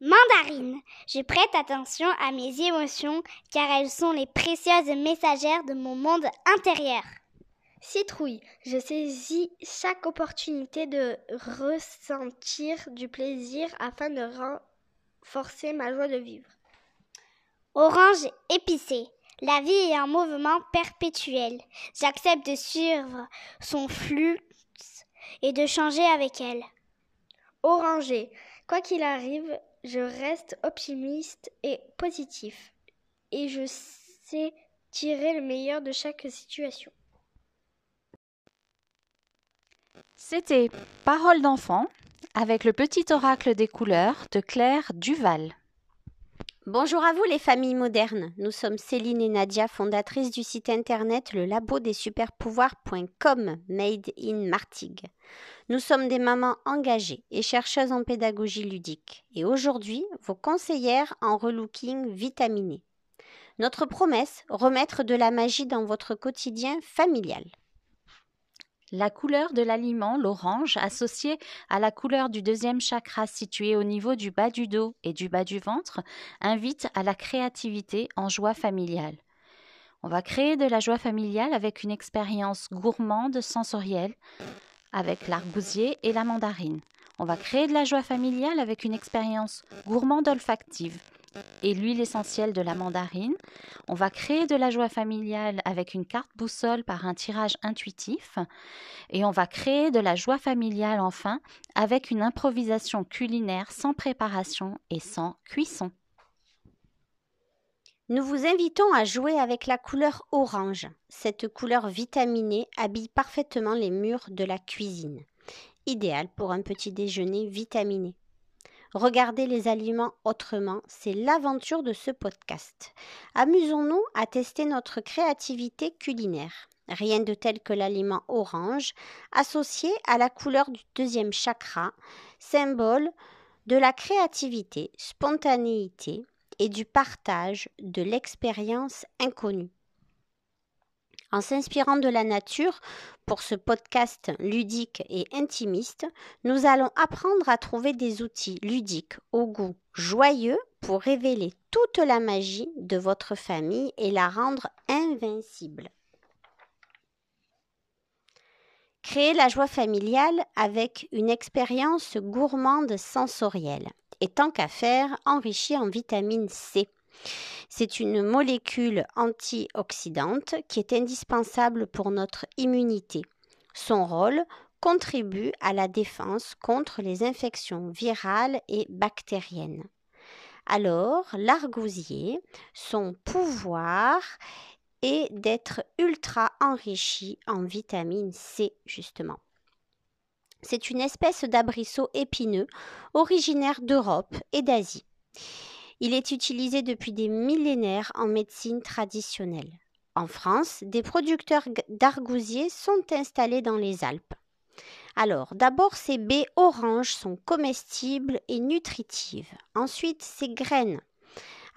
Mandarine. Je prête attention à mes émotions car elles sont les précieuses messagères de mon monde intérieur. Citrouille. Je saisis chaque opportunité de ressentir du plaisir afin de renforcer ma joie de vivre. Orange épicé. La vie est un mouvement perpétuel. J'accepte de suivre son flux et de changer avec elle. Orangé. Quoi qu'il arrive, je reste optimiste et positif. Et je sais tirer le meilleur de chaque situation. C'était Parole d'enfant avec le petit oracle des couleurs de Claire Duval. Bonjour à vous les familles modernes. Nous sommes Céline et Nadia, fondatrices du site internet le labo des made in Martigues. Nous sommes des mamans engagées et chercheuses en pédagogie ludique et aujourd'hui vos conseillères en relooking vitaminé. Notre promesse, remettre de la magie dans votre quotidien familial. La couleur de l'aliment, l'orange, associée à la couleur du deuxième chakra situé au niveau du bas du dos et du bas du ventre, invite à la créativité en joie familiale. On va créer de la joie familiale avec une expérience gourmande sensorielle, avec l'argousier et la mandarine. On va créer de la joie familiale avec une expérience gourmande olfactive, et l'huile essentielle de la mandarine. On va créer de la joie familiale avec une carte boussole par un tirage intuitif. Et on va créer de la joie familiale enfin avec une improvisation culinaire sans préparation et sans cuisson. Nous vous invitons à jouer avec la couleur orange. Cette couleur vitaminée habille parfaitement les murs de la cuisine. Idéal pour un petit déjeuner vitaminé. Regarder les aliments autrement, c'est l'aventure de ce podcast. Amusons-nous à tester notre créativité culinaire. Rien de tel que l'aliment orange, associé à la couleur du deuxième chakra, symbole de la créativité, spontanéité et du partage de l'expérience inconnue. En s'inspirant de la nature pour ce podcast ludique et intimiste, nous allons apprendre à trouver des outils ludiques au goût joyeux pour révéler toute la magie de votre famille et la rendre invincible. Créer la joie familiale avec une expérience gourmande sensorielle et tant qu'à faire, enrichie en vitamine C. C'est une molécule antioxydante qui est indispensable pour notre immunité. Son rôle contribue à la défense contre les infections virales et bactériennes. Alors, l'argousier, son pouvoir est d'être ultra enrichi en vitamine C, justement. C'est une espèce d'abrisseau épineux originaire d'Europe et d'Asie. Il est utilisé depuis des millénaires en médecine traditionnelle. En France, des producteurs d'argousiers sont installés dans les Alpes. Alors, d'abord, ces baies oranges sont comestibles et nutritives. Ensuite, ces graines.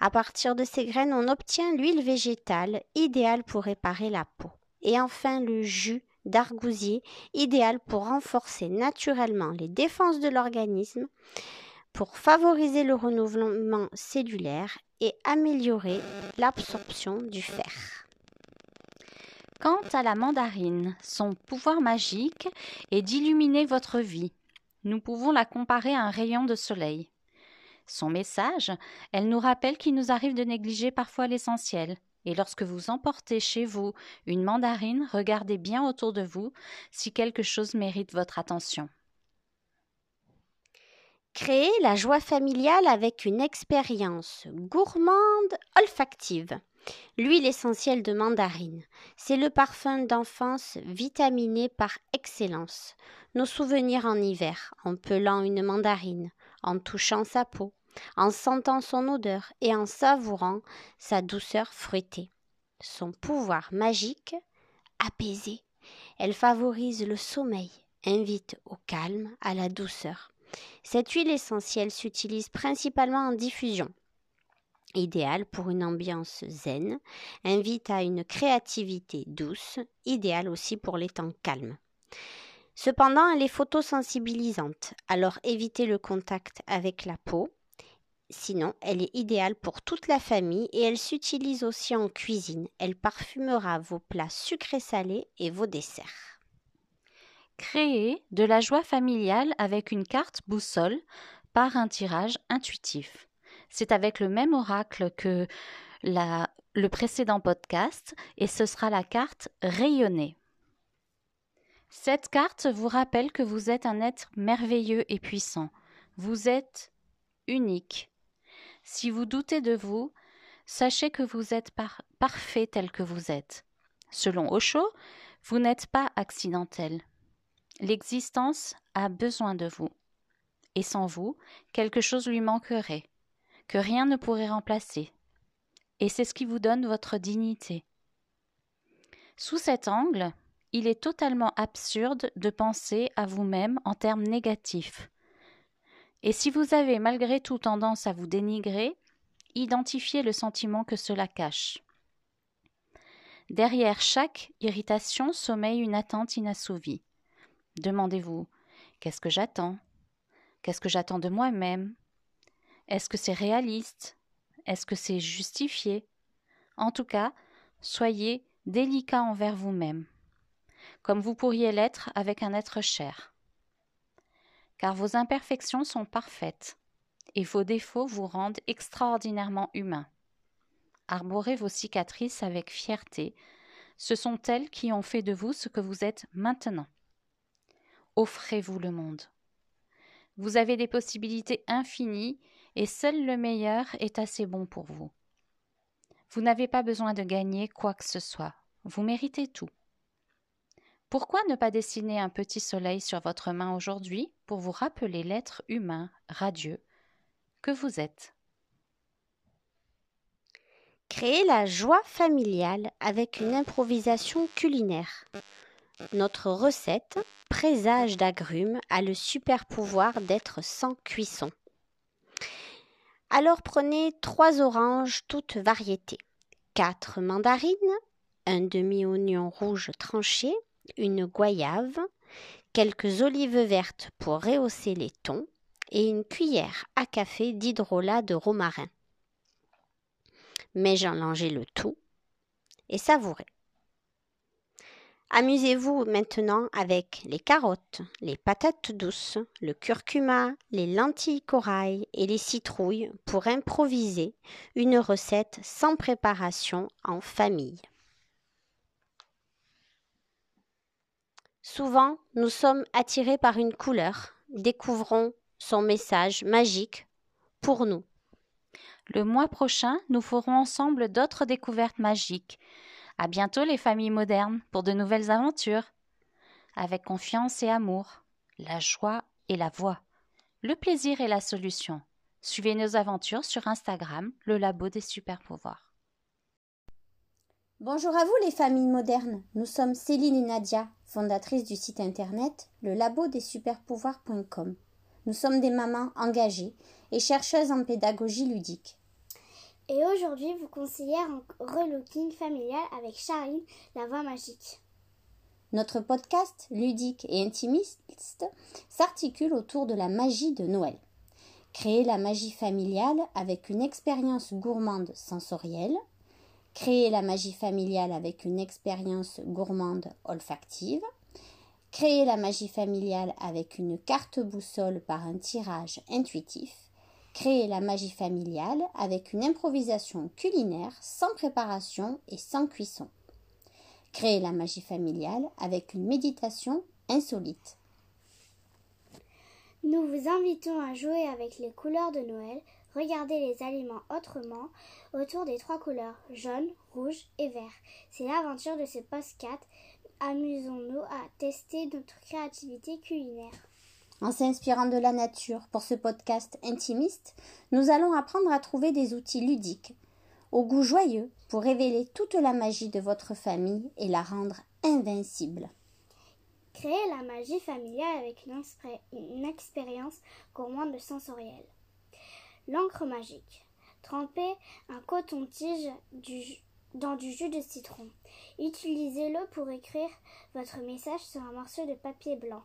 À partir de ces graines, on obtient l'huile végétale, idéale pour réparer la peau. Et enfin, le jus d'argousier, idéal pour renforcer naturellement les défenses de l'organisme pour favoriser le renouvellement cellulaire et améliorer l'absorption du fer. Quant à la mandarine, son pouvoir magique est d'illuminer votre vie. Nous pouvons la comparer à un rayon de soleil. Son message, elle nous rappelle qu'il nous arrive de négliger parfois l'essentiel. Et lorsque vous emportez chez vous une mandarine, regardez bien autour de vous si quelque chose mérite votre attention. Créer la joie familiale avec une expérience gourmande olfactive. L'huile essentielle de mandarine, c'est le parfum d'enfance vitaminé par excellence. Nos souvenirs en hiver, en pelant une mandarine, en touchant sa peau, en sentant son odeur et en savourant sa douceur fruitée. Son pouvoir magique, apaiser. Elle favorise le sommeil, invite au calme, à la douceur. Cette huile essentielle s'utilise principalement en diffusion. Idéale pour une ambiance zen, invite à une créativité douce, idéale aussi pour les temps calmes. Cependant, elle est photosensibilisante, alors évitez le contact avec la peau Sinon, elle est idéale pour toute la famille et elle s'utilise aussi en cuisine. Elle parfumera vos plats sucrés salés et vos desserts. Créez de la joie familiale avec une carte boussole par un tirage intuitif. C'est avec le même oracle que le précédent podcast et ce sera la carte rayonnée. Cette carte vous rappelle que vous êtes un être merveilleux et puissant. Vous êtes unique. Si vous doutez de vous, sachez que vous êtes parfait tel que vous êtes. Selon Osho, vous n'êtes pas accidentel. L'existence a besoin de vous. Et sans vous, quelque chose lui manquerait, que rien ne pourrait remplacer. Et c'est ce qui vous donne votre dignité. Sous cet angle, il est totalement absurde de penser à vous-même en termes négatifs. Et si vous avez malgré tout tendance à vous dénigrer, identifiez le sentiment que cela cache. Derrière chaque irritation sommeille une attente inassouvie. Demandez-vous Qu'est-ce que j'attends? Qu'est-ce que j'attends de moi-même? Est-ce que c'est réaliste? Est-ce que c'est justifié? En tout cas, soyez délicat envers vous-même, comme vous pourriez l'être avec un être cher. Car vos imperfections sont parfaites, et vos défauts vous rendent extraordinairement humains. Arborez vos cicatrices avec fierté, ce sont elles qui ont fait de vous ce que vous êtes maintenant. Offrez-vous le monde. Vous avez des possibilités infinies et seul le meilleur est assez bon pour vous. Vous n'avez pas besoin de gagner quoi que ce soit. Vous méritez tout. Pourquoi ne pas dessiner un petit soleil sur votre main aujourd'hui pour vous rappeler l'être humain, radieux, que vous êtes? Créer la joie familiale avec une improvisation culinaire. Notre recette, présage d'agrumes, a le super pouvoir d'être sans cuisson. Alors prenez trois oranges toutes variétés, quatre mandarines, un demi-oignon rouge tranché, une goyave, quelques olives vertes pour rehausser les tons et une cuillère à café d'hydrolat de romarin. Mélanger le tout et savourez. Amusez-vous maintenant avec les carottes, les patates douces, le curcuma, les lentilles corail et les citrouilles pour improviser une recette sans préparation en famille. Souvent, nous sommes attirés par une couleur. Découvrons son message magique pour nous. Le mois prochain, nous ferons ensemble d'autres découvertes magiques. À bientôt les familles modernes pour de nouvelles aventures. Avec confiance et amour, la joie et la voix, le plaisir et la solution. Suivez nos aventures sur Instagram, le labo des super pouvoirs. Bonjour à vous les familles modernes. Nous sommes Céline et Nadia, fondatrices du site internet le des. Nous sommes des mamans engagées et chercheuses en pédagogie ludique. Et aujourd'hui, vous conseillez un relooking familial avec Charline, la voix magique. Notre podcast ludique et intimiste s'articule autour de la magie de Noël. Créer la magie familiale avec une expérience gourmande sensorielle, créer la magie familiale avec une expérience gourmande olfactive, créer la magie familiale avec une carte boussole par un tirage intuitif, créer la magie familiale avec une improvisation culinaire sans préparation et sans cuisson, créer la magie familiale avec une méditation insolite. Nous vous invitons à jouer avec les couleurs de Noël Regardez les aliments autrement autour des trois couleurs jaune, rouge et vert. C'est l'aventure de ce post-4. Amusons-nous à tester notre créativité culinaire. En s'inspirant de la nature pour ce podcast intimiste, nous allons apprendre à trouver des outils ludiques, au goût joyeux, pour révéler toute la magie de votre famille et la rendre invincible. Créer la magie familiale avec une, expérience gourmande sensorielle. L'encre magique. Trempez un coton-tige dans du jus de citron. Utilisez-le pour écrire votre message sur un morceau de papier blanc.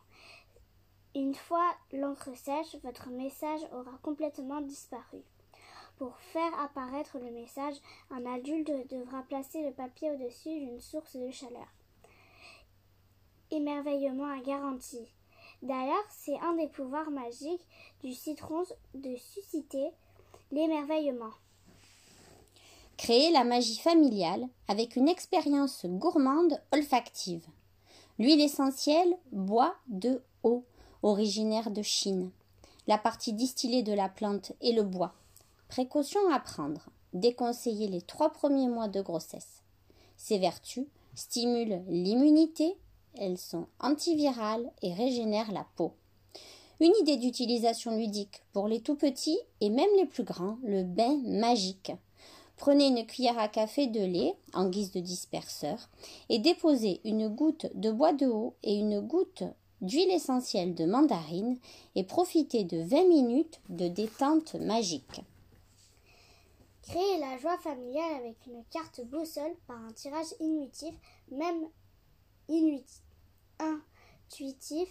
Une fois l'encre sèche, votre message aura complètement disparu. Pour faire apparaître le message, un adulte devra placer le papier au-dessus d'une source de chaleur. Émerveillement à garantie. D'ailleurs, c'est un des pouvoirs magiques du citron de susciter l'émerveillement. Créer la magie familiale avec une expérience gourmande olfactive. L'huile essentielle bois de haut, originaire de Chine. La partie distillée de la plante est le bois. Précaution à prendre. Déconseiller les trois premiers mois de grossesse. Ces vertus stimulent l'immunité, elles sont antivirales et régénèrent la peau. Une idée d'utilisation ludique pour les tout petits et même les plus grands, le bain magique. Prenez une cuillère à café de lait en guise de disperseur et déposez une goutte de bois de haut et une goutte d'huile essentielle de mandarine et profitez de 20 minutes de détente magique. Créez la joie familiale avec une carte boussole par un tirage intuitif, même intuitif,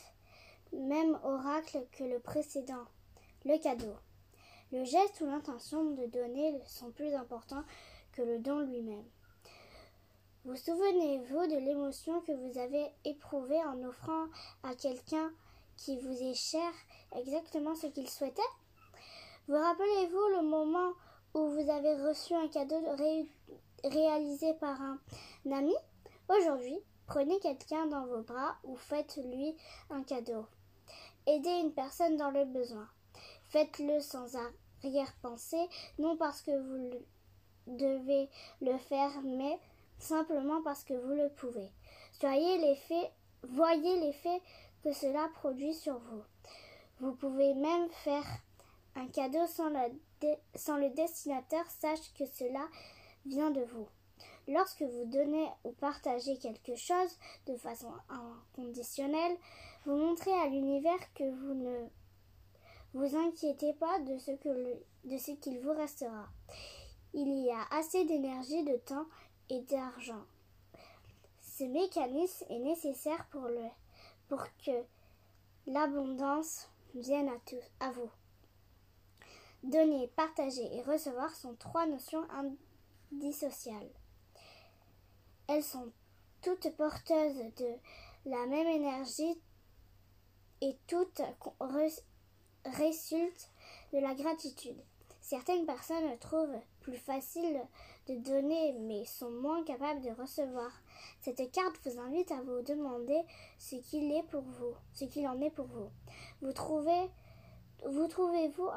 même oracle que le précédent. Le cadeau. Le geste ou l'intention de donner sont plus importants que le don lui-même. Vous souvenez-vous de l'émotion que vous avez éprouvée en offrant à quelqu'un qui vous est cher exactement ce qu'il souhaitait? Vous rappelez-vous le moment où vous avez reçu un cadeau réalisé par un ami? Aujourd'hui, prenez quelqu'un dans vos bras ou faites-lui un cadeau. Aidez une personne dans le besoin. Faites-le sans arrière-pensée, non parce que vous devez le faire, mais simplement parce que vous le pouvez. Soyez l'effet, voyez l'effet que cela produit sur vous. Vous pouvez même faire un cadeau sans, le destinateur sache que cela vient de vous. Lorsque vous donnez ou partagez quelque chose de façon inconditionnelle, vous montrez à l'univers que vous ne vous inquiétez pas de ce qu'il vous restera. Il y a assez d'énergie, de temps et d'argent. Ce mécanisme est nécessaire pour, le, pour que l'abondance vienne à, à vous. Donner, partager et recevoir sont trois notions indissociables. Elles sont toutes porteuses de la même énergie et toutes résultent de la gratitude. Certaines personnes trouvent plus facile de donner mais sont moins capables de recevoir. Cette carte vous invite à vous demander ce qu'il est pour vous, ce qu'il en est pour vous. Vous trouvez vous trouvez-vous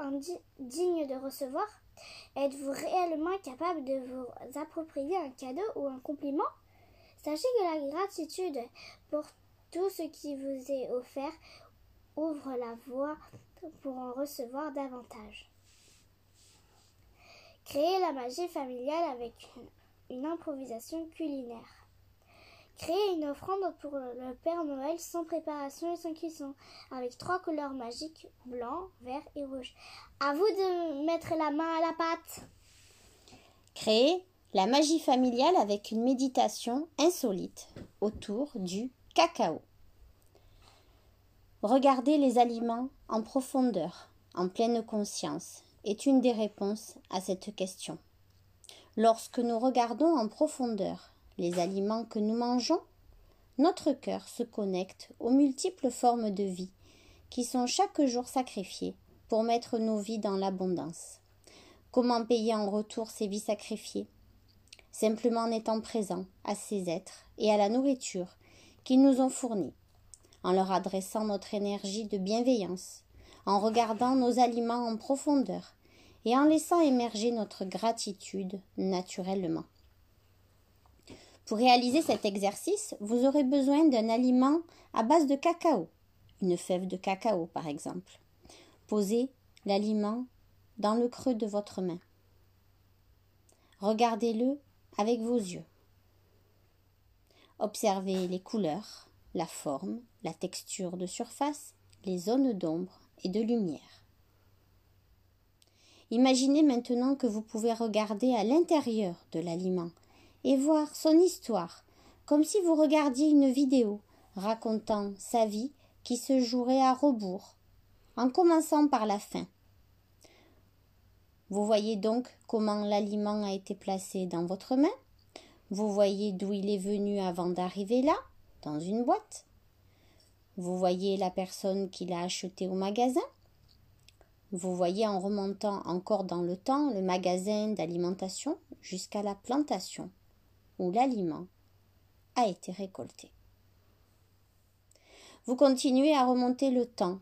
digne de recevoir? Êtes-vous réellement capable de vous approprier un cadeau ou un compliment? Sachez que la gratitude pour tout ce qui vous est offert ouvre la voie pour en recevoir davantage. Créer la magie familiale avec une, improvisation culinaire. Créer une offrande pour le Père Noël sans préparation et sans cuisson, avec trois couleurs magiques, blanc, vert et rouge. À vous de mettre la main à la pâte. Créer la magie familiale avec une méditation insolite autour du cacao. Regarder les aliments en profondeur, en pleine conscience, est une des réponses à cette question. Lorsque nous regardons en profondeur les aliments que nous mangeons, notre cœur se connecte aux multiples formes de vie qui sont chaque jour sacrifiées pour mettre nos vies dans l'abondance. Comment payer en retour ces vies sacrifiées? Simplement en étant présent à ces êtres et à la nourriture qu'ils nous ont fournis, en leur adressant notre énergie de bienveillance, en regardant nos aliments en profondeur et en laissant émerger notre gratitude naturellement. Pour réaliser cet exercice, vous aurez besoin d'un aliment à base de cacao, une fève de cacao par exemple. Posez l'aliment dans le creux de votre main. Regardez-le avec vos yeux. Observez les couleurs, la forme, la texture de surface, les zones d'ombre et de lumière. Imaginez maintenant que vous pouvez regarder à l'intérieur de l'aliment et voir son histoire, comme si vous regardiez une vidéo racontant sa vie qui se jouerait à rebours, en commençant par la fin. Vous voyez donc comment l'aliment a été placé dans votre main. Vous voyez d'où il est venu avant d'arriver là, dans une boîte. Vous voyez la personne qui l'a acheté au magasin. Vous voyez en remontant encore dans le temps le magasin d'alimentation jusqu'à la plantation où l'aliment a été récolté. Vous continuez à remonter le temps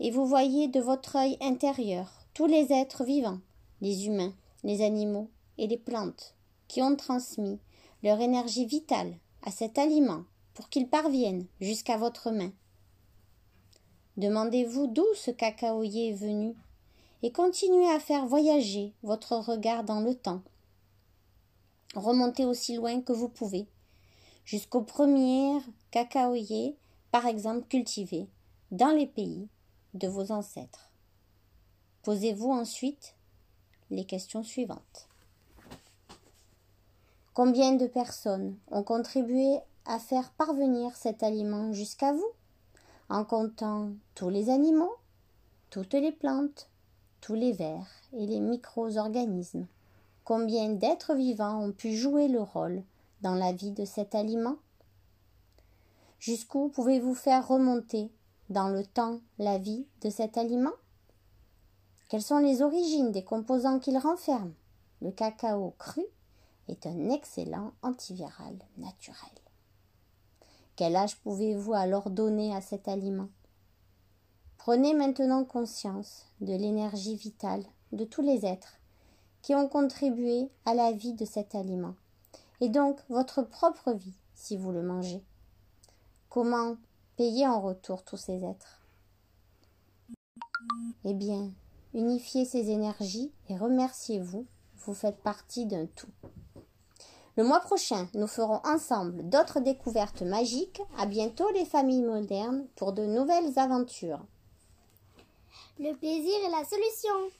et vous voyez de votre œil intérieur tous les êtres vivants, les humains, les animaux et les plantes, qui ont transmis leur énergie vitale à cet aliment pour qu'il parvienne jusqu'à votre main. Demandez-vous d'où ce cacaoyer est venu et continuez à faire voyager votre regard dans le temps. Remontez aussi loin que vous pouvez, jusqu'au premier cacaoyer, par exemple cultivé, dans les pays de vos ancêtres. Posez-vous ensuite les questions suivantes. Combien de personnes ont contribué à faire parvenir cet aliment jusqu'à vous, en comptant tous les animaux, toutes les plantes, tous les vers et les micro-organismes. Combien d'êtres vivants ont pu jouer le rôle dans la vie de cet aliment? Jusqu'où pouvez-vous faire remonter dans le temps la vie de cet aliment? Quelles sont les origines des composants qu'il renferme? Le cacao cru est un excellent antiviral naturel. Quel âge pouvez-vous alors donner à cet aliment? Prenez maintenant conscience de l'énergie vitale de tous les êtres qui ont contribué à la vie de cet aliment, et donc votre propre vie si vous le mangez. Comment payer en retour tous ces êtres? Eh bien, unifiez ces énergies et remerciez-vous, vous faites partie d'un tout. Le mois prochain, nous ferons ensemble d'autres découvertes magiques. À bientôt les familles modernes pour de nouvelles aventures. Le plaisir est la solution.